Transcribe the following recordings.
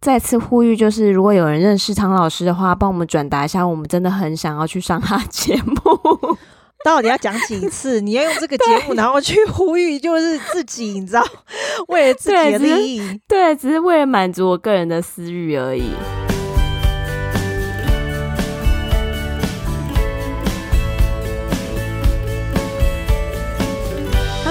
再次呼吁，就是如果有人认识汤老师的话，帮我们转达一下，我们真的很想要去上他节目。到底要讲几次？你要用这个节目，然后去呼吁，就是自己，你知道，为了自己的利益，对，只是为了满足我个人的私欲而已。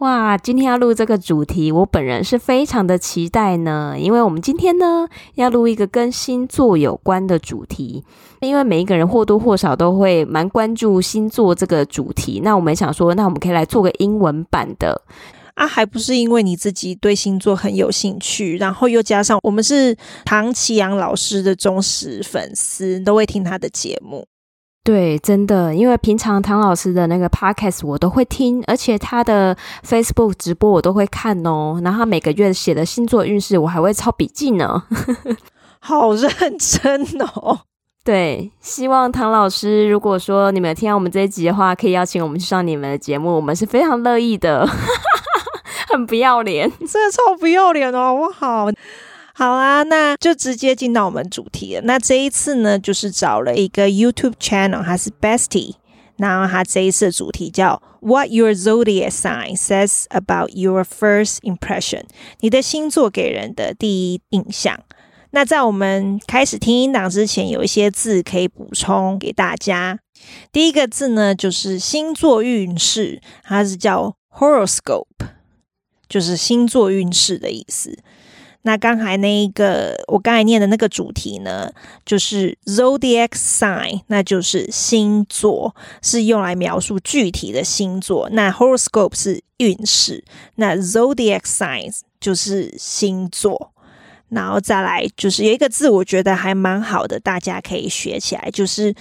哇，今天要录这个主题，我本人是非常的期待呢，因为我们今天呢要录一个跟星座有关的主题，因为每一个人或多或少都会蛮关注星座这个主题。那我们想说，那我们可以来做个英文版的啊，还不是因为你自己对星座很有兴趣，然后又加上我们是唐綺阳老师的忠实粉丝，都会听他的节目。对，真的，因为平常唐老师的那个 podcast 我都会听，而且他的 Facebook 直播我都会看哦。然后他每个月写的星座运势，我还会抄笔记呢。好认真哦。对，希望唐老师，如果说你们听到我们这一集的话，可以邀请我们去上你们的节目，我们是非常乐意的。很不要脸，真的超不要脸哦，好不好？好啊，那就直接进到我们主题了。那这一次呢，就是找了一个 YouTube channel，它是 Bestie，然后它这一次的主题叫 What Your Zodiac Sign Says About Your First Impression，你的星座给人的第一印象。那在我们开始听音档之前，有一些字可以补充给大家。第一个字呢，就是星座运势，它是叫 Horoscope，就是星座运势的意思。那刚才那一个，我刚才念的那个主题呢，就是 zodiac sign，那就是星座，是用来描述具体的星座。那 horoscope 是运势，那 zodiac signs 就是星座。然后再来就是有一个字，我觉得还蛮好的，大家可以学起来，就是。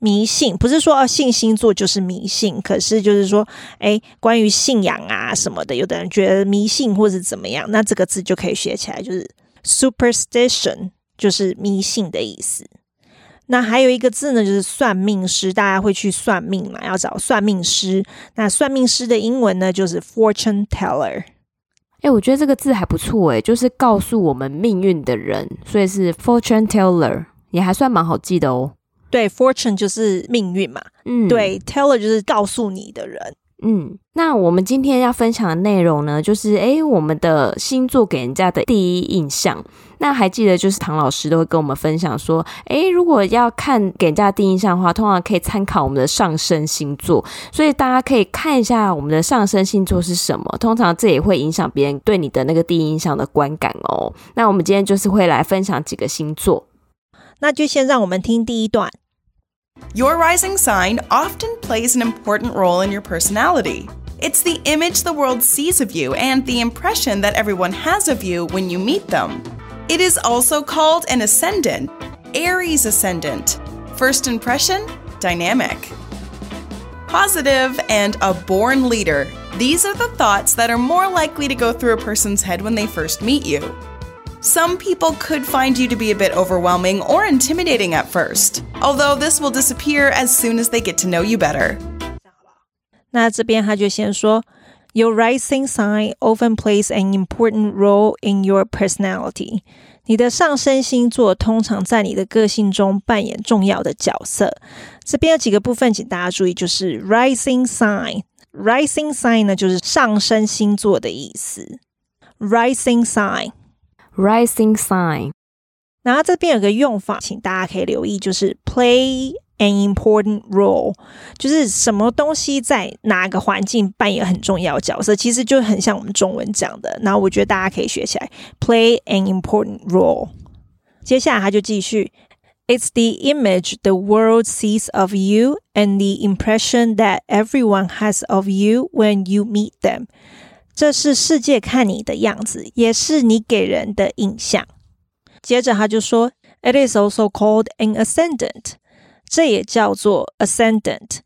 迷信不是说哦，信星座就是迷信，可是就是说，诶，关于信仰啊什么的，有的人觉得迷信或是怎么样，那这个字就可以学起来，就是 superstition，就是迷信的意思。那还有一个字呢，就是算命师，大家会去算命嘛，要找算命师。那算命师的英文呢，就是 fortune teller。诶，我觉得这个字还不错，诶，就是告诉我们命运的人，所以是 fortune teller，也还算蛮好记的哦。对，fortune 就是命运嘛，嗯，对，teller 就是告诉你的人，嗯。那我们今天要分享的内容呢，就是诶，我们的星座给人家的第一印象。那还记得，就是唐老师都会跟我们分享说，诶，如果要看给人家第一印象的话，通常可以参考我们的上升星座。所以大家可以看一下我们的上升星座是什么，通常这也会影响别人对你的那个第一印象的观感哦。那我们今天就是会来分享几个星座。那就先让我们听第一段。Your rising sign often plays an important role in your personality. It's the image the world sees of you and the impression that everyone has of you when you meet them. It is also called an ascendant, Aries ascendant. First impression, dynamic. Positive and a born leader. These are the thoughts that are more likely to go through a person's head when they first meet you Some people could find you to be a bit overwhelming or intimidating at first, although this will disappear as soon as they get to know you better. 那这边他就先说，Your rising sign often plays an important role in your personality。你的上升星座通常在你的个性中扮演重要的角色。这边有几个部分，请大家注意，就是 rising sign。rising sign 呢，就是上升星座的意思。rising sign。 Rising sign，然后这边有个用法，请大家可以留意，就是 play an important role，就是什么东西在哪个环境扮演很重要的角色，其实就很像我们中文讲的。然后我觉得大家可以学起来，play an important role。接下来他就继续，It's the image the world sees of you and the impression that everyone has of you when you meet them。 这是世界看你的样子，也是你给人的印象。接着他就说，It is also called an ascendant。这也叫做 ascendant。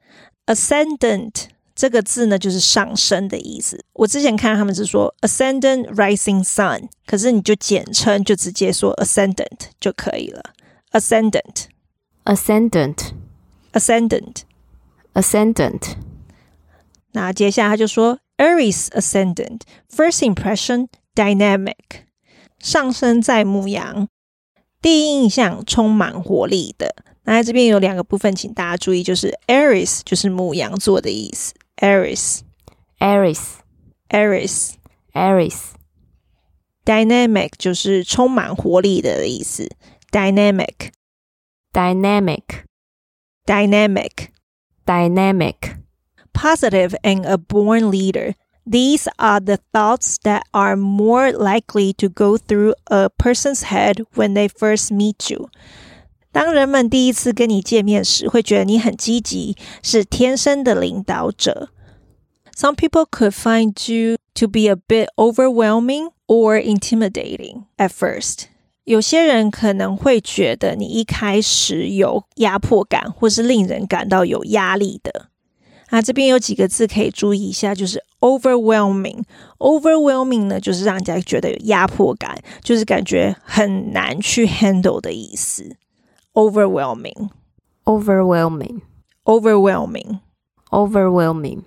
ascendant 这个字呢，就是上升的意思。我之前看他们是说 ascendant rising sun，可是你就简称就直接说 ascendant 就可以了。ascendant，ascendant，ascendant，ascendant。那接下来他就说 Aries ascendant first impression dynamic，上升在牡羊，第一印象充满活力的。那这边有两个部分，请大家注意，就是 Aries 就是牡羊座的意思，Aries，Aries，Aries，Aries。Dynamic 就是充满活力的意思，Dynamic，Dynamic，Dynamic。 Positive and a born leader. These are the thoughts that are more likely to go through a person's head when they first meet you. 当人们第一次跟你见面时，会觉得你很积极，是天生的领导者。Some people could find you to be a bit overwhelming or intimidating at first. 有些人可能会觉得你一开始有压迫感，或是令人感到有压力的。 那这边有几个字可以注意一下，就是 overwhelming。overwhelming 呢，就是让人家觉得有压迫感，就是感觉很难去 handle 的意思。overwhelming, overwhelming, overwhelming, overwhelming。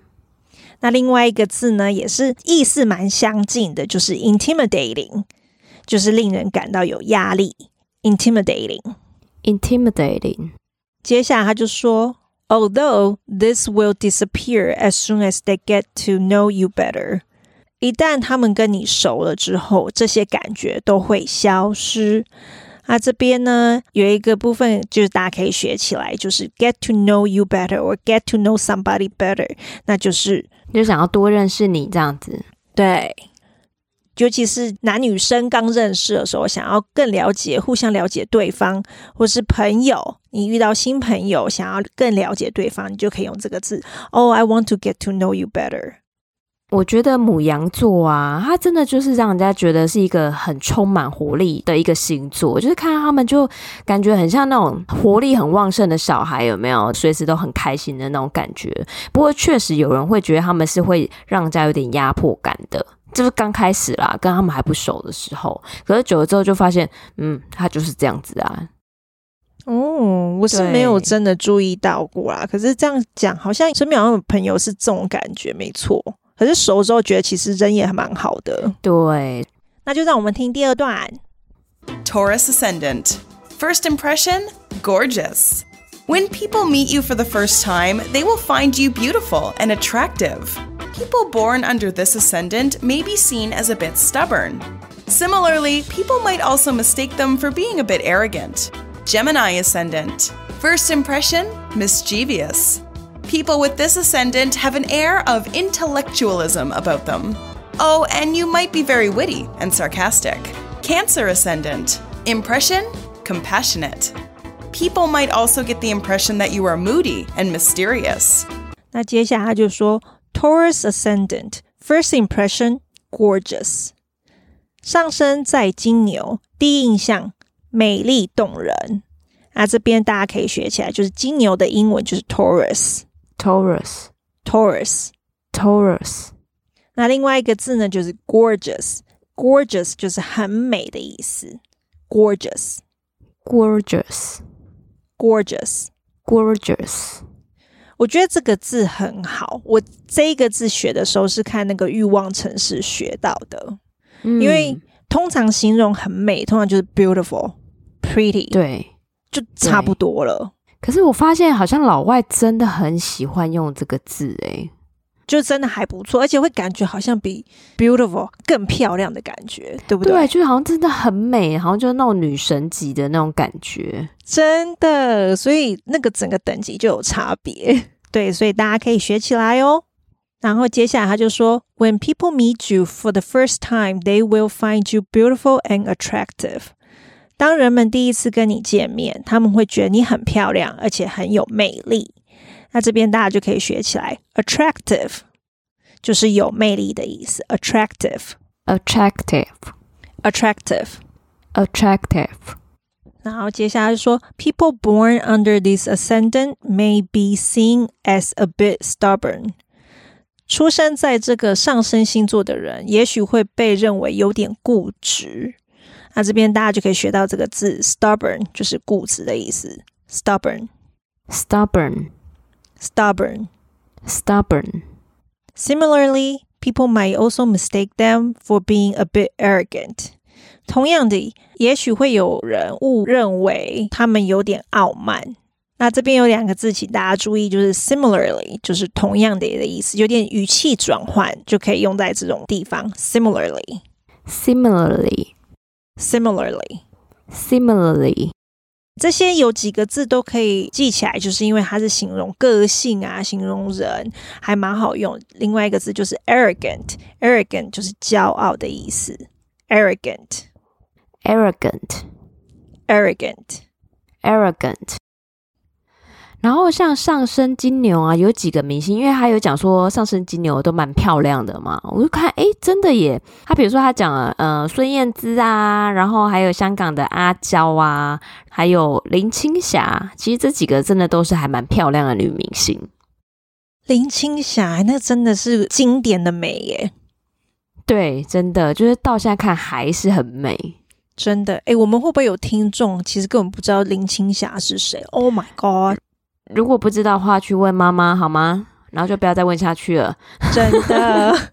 那另外一个字呢，也是意思蛮相近的，就是 intimidating，就是令人感到有压力。intimidating, intimidating。接下来他就说，although this will disappear as soon as they get to know you better。一旦他们跟你熟了之后，这些感觉都会消失。那这边呢，有一个部分就是大家可以学起来，就是 get to know you better or get to know somebody better，那就是就想要多认识你这样子。对，尤其是男女生刚认识的时候，想要更了解、互相了解对方，或是朋友，你遇到新朋友，想要更了解对方，你就可以用这个字。Oh, I want to get to know you better. 我觉得母羊座啊，它真的就是让人家觉得是一个很充满活力的一个星座，就是看到他们就感觉很像那种活力很旺盛的小孩，有没有？随时都很开心的那种感觉。不过确实有人会觉得他们是会让人家有点压迫感的，就是刚开始啦，跟他们还不熟的时候。可是久了之后就发现，嗯，他就是这样子啊。哦，我是没有真的注意到过啦。可是这样讲，好像身边好像有朋友是这种感觉，没错。可是熟之后觉得其实人也还蛮好的。对，那就让我们听第二段。Taurus Ascendant. First impression, gorgeous. When people meet you for the first time, they will find you beautiful and attractive. People born under this ascendant may be seen as a bit stubborn. Similarly, people might also mistake them for being a bit arrogant. Gemini Ascendant. First impression, mischievous. People with this ascendant have an air of intellectualism about them. Oh, and you might be very witty and sarcastic. Cancer ascendant. Impression compassionate People might also get the impression that you are moody and mysterious. 那接下来他就说，Taurus ascendant first impression gorgeous，上升在金牛，第一印象美丽动人。那这边大家可以学起来，就是金牛的英文就是 Taurus。Taurus, Taurus, Taurus。那另外一个字呢，就是 gorgeous。gorgeous 就是很美的意思。gorgeous, Gorgeous, gorgeous。我觉得这个字很好。我这一个字学的时候是看那个欲望城市学到的。嗯，因为通常形容很美，通常就是 beautiful, pretty，对，就差不多了。可是我发现，好像老外真的很喜欢用这个字，诶，就真的还不错，而且会感觉好像比 beautiful 更漂亮的感觉，对不对？对，就是好像真的很美，好像就是那种女神级的那种感觉，真的。所以那个整个等级就有差别，对，所以大家可以学起来哦。然后接下来他就说，When people meet you for the first time, they will find you beautiful and attractive. 当人们第一次跟你见面，他们会觉得你很漂亮，而且很有魅力。那这边大家就可以学起来，attractive 就是有魅力的意思。attractive，attractive，attractive，attractive。 然后接下来说，people born under this ascendant may be seen as a bit stubborn。出生在这个上升星座的人，也许会被认为有点固执。那这边大家就可以学到这个字，stubborn，就是固执的意思。 stubborn，stubborn，stubborn。Similarly, people might also mistake them for being a bit arrogant。同样的，也许会有人误认为他们有点傲慢。那这边有两个字，请大家注意，就是 similarly，就是同样的的意思，有点语气转换，就可以用在这种地方。Similarly，similarly，similarly， 这些有几个字都可以记起来，就是因为它是形容个性啊，形容人，还蛮好用。另外一个字就是 arrogant，arrogant 就是骄傲的意思。arrogant，arrogant，arrogant。然后像上升金牛啊，有几个明星，因为他有讲说上升金牛都蛮漂亮的嘛，我就看，哎，真的耶。他比如说他讲了，呃，孙燕姿啊，然后还有香港的阿娇啊，还有林青霞，其实这几个真的都是还蛮漂亮的女明星。林青霞那真的是经典的美耶，对，真的就是到现在看还是很美，真的。诶，我们会不会有听众其实根本不知道林青霞是谁？Oh my god！如果不知道的话，去问妈妈好吗？然后就不要再问下去了。真的。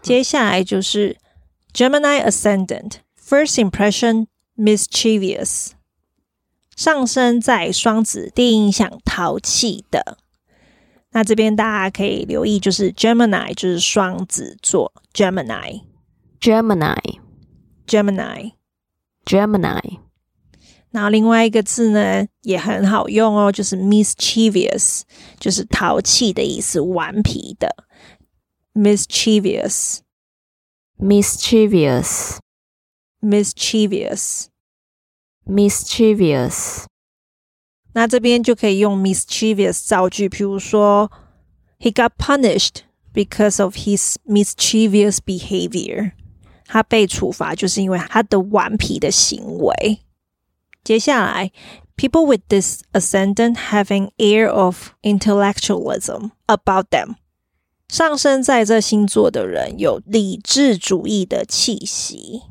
接下来就是 Gemini Ascendant First Impression Mischievous，上升在双子，第一印象淘气的。那这边大家可以留意，就是 Gemini 就是双子座，Gemini，Gemini，Gemini，Gemini。然后另外一个字呢也很好用哦，就是 mischievous，就是淘气的意思，顽皮的。mischievous，mischievous，mischievous mischievous。那这边就可以用 mischievous 造句，比如说，He got punished because of his mischievous behavior。他被处罚就是因为他的顽皮的行为。接下来，people with this ascendant have an air of intellectualism about them。上升在这星座的人有理智主义的气息。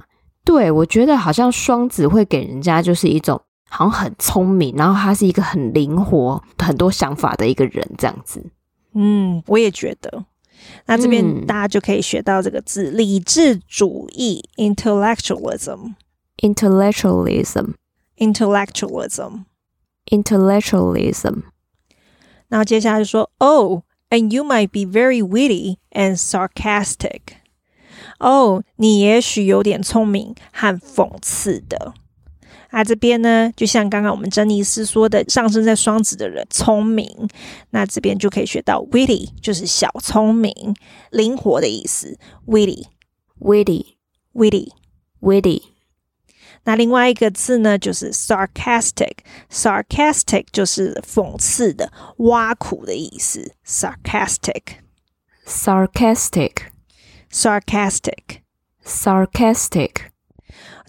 对，我觉得好像双子会给人家就是一种好像很聪明，然后他是一个很灵活、很多想法的一个人，这样子。嗯，我也觉得。那这边大家就可以学到这个字：嗯、理智主义 （intellectualism）。intellectualism。Intellectualism, intellectualism。然后接下来就说，Oh, and you might be very witty and sarcastic. Oh，你也许有点聪明和讽刺的。啊，这边呢，就像刚刚我们珍妮斯说的，上升在双子的人聪明，那这边就可以学到 witty，就是小聪明、灵活的意思。witty, witty, witty, witty。 那另外一个字呢，就是 sarcastic，sarcastic 就是讽刺的、挖苦的意思。sarcastic，sarcastic，sarcastic。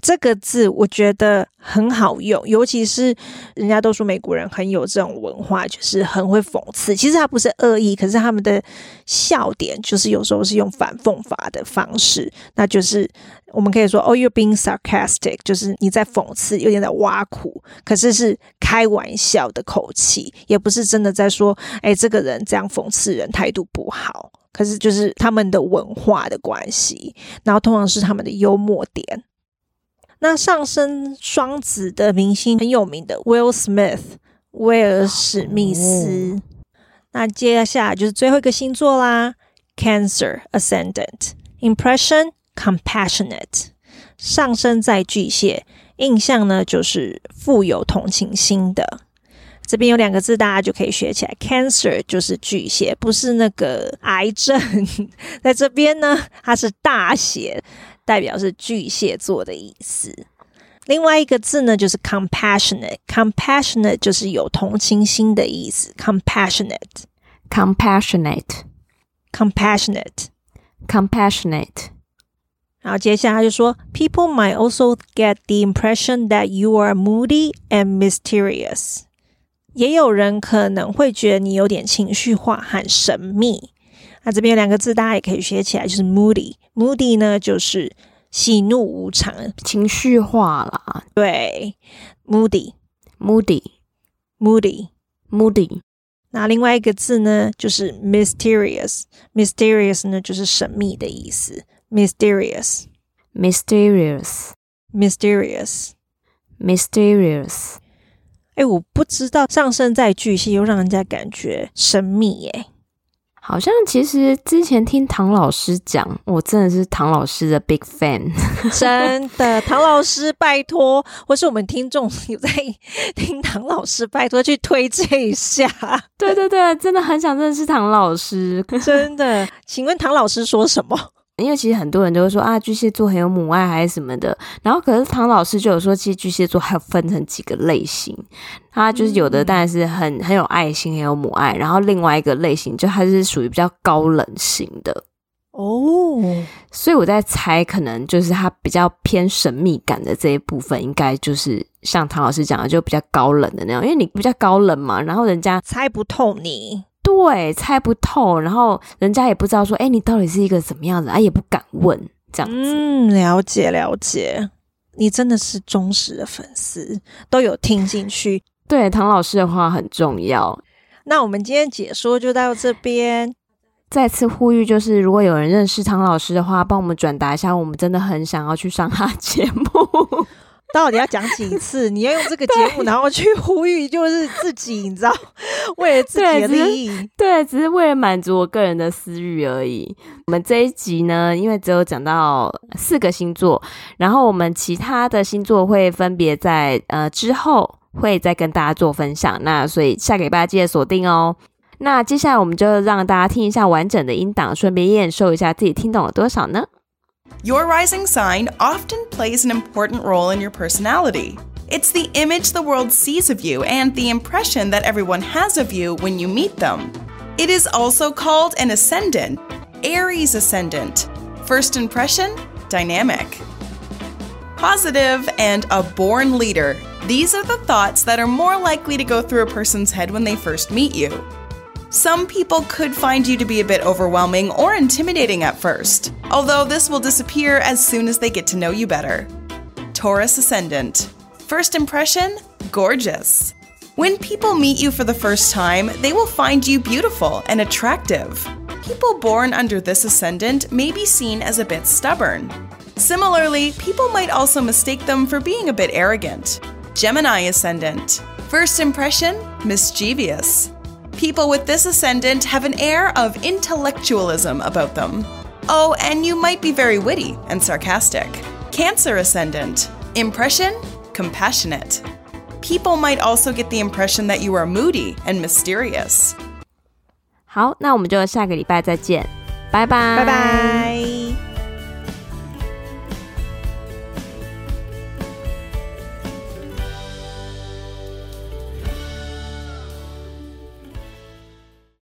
这个字我觉得很好用，尤其是人家都说美国人很有这种文化，就是很会讽刺。其实他不是恶意，可是他们的笑点就是有时候是用反讽法的方式，那就是我们可以说，Oh, you're being sarcastic，就是你在讽刺，有点在挖苦，可是是开玩笑的口气，也不是真的在说，哎，这个人这样讽刺人态度不好。可是就是他们的文化的关系，然后通常是他们的幽默点。那上升双子的明星很有名的 Will Smith，威尔史密斯。哦、那接下来就是最后一个星座啦，Cancer Ascendant Impression Compassionate，上升在巨蟹，印象呢就是富有同情心的。这边有两个字，大家就可以学起来，Cancer 就是巨蟹，不是那个癌症，在这边呢，它是大写。代表是巨蟹座的意思。另外一个字呢，就是 compassionate，compassionate 就是有同情心的意思。compassionate，compassionate，compassionate，compassionate。然后接下来就说，People might also get the impression that you are moody and mysterious。也有人可能会觉得你有点情绪化和神秘。那这边有两个字，大家也可以学起来，就是 moody。moody 呢，就是喜怒无常，情绪化啦。对，moody，moody，moody，moody。那另外一个字呢，就是 mysterious。mysterious 呢，就是神秘的意思。mysterious，mysterious，mysterious，mysterious。哎，我不知道上升在巨蟹又让人家感觉神秘耶。好像其实之前听唐老师讲，我真的是唐老师的 big fan，真的。唐老师拜托，或是我们听众有在听唐老师，拜托去推荐一下。对对对，真的很想认识唐老师，真的。请问唐老师说什么？因为其实很多人都会说啊，巨蟹座很有母爱还是什么的，然后可是唐老师就有说，其实巨蟹座还有分成几个类型，他就是有的当然是很很有爱心，很有母爱，然后另外一个类型就还是属于比较高冷型的。哦，所以我在猜，可能就是他比较偏神秘感的这一部分，应该就是像唐老师讲的，就比较高冷的那种，因为你比较高冷嘛，然后人家猜不透你。对，猜不透，然后人家也不知道说，哎，你到底是一个怎么样子，啊，也不敢问，这样子。嗯，了解了解，你真的是忠实的粉丝，都有听进去。对，唐老师的话很重要。那我们今天解说就到这边，再次呼吁，就是如果有人认识唐老师的话，帮我们转达一下，我们真的很想要去上他节目。到底要讲几次？你要用这个节目，然后去呼吁，就是自己，你知道，为了自己的 利益，对，只是为了满足我个人的私欲而已。我们这一集呢，因为只有讲到四个星座，然后我们其他的星座会分别在呃之后会再跟大家做分享。那所以下个礼拜记得锁定哦。那接下来我们就让大家听一下完整的音档，顺便验收一下自己听懂了多少呢？Your rising sign often plays an important role in your personality. It's the image the world sees of you and the impression that everyone has of you when you meet them. It is also called an ascendant, Aries ascendant. First impression, dynamic. Positive and a born leader. These are the thoughts that are more likely to go through a person's head when they first meet you. Some people could find you to be a bit overwhelming or intimidating at first, although this will disappear as soon as they get to know you better. Taurus Ascendant. First impression gorgeous. When people meet you for the first time, they will find you beautiful and attractive. People born under this ascendant may be seen as a bit stubborn. Similarly, people might also mistake them for being a bit arrogant. Gemini Ascendant. First impression mischievous. People with this ascendant have an air of intellectualism about them. Oh, and you might be very witty and sarcastic. Cancer ascendant. Impression compassionate. People might also get the impression that you are moody and mysterious. 好，那我们就下个礼拜再见，拜拜，拜拜。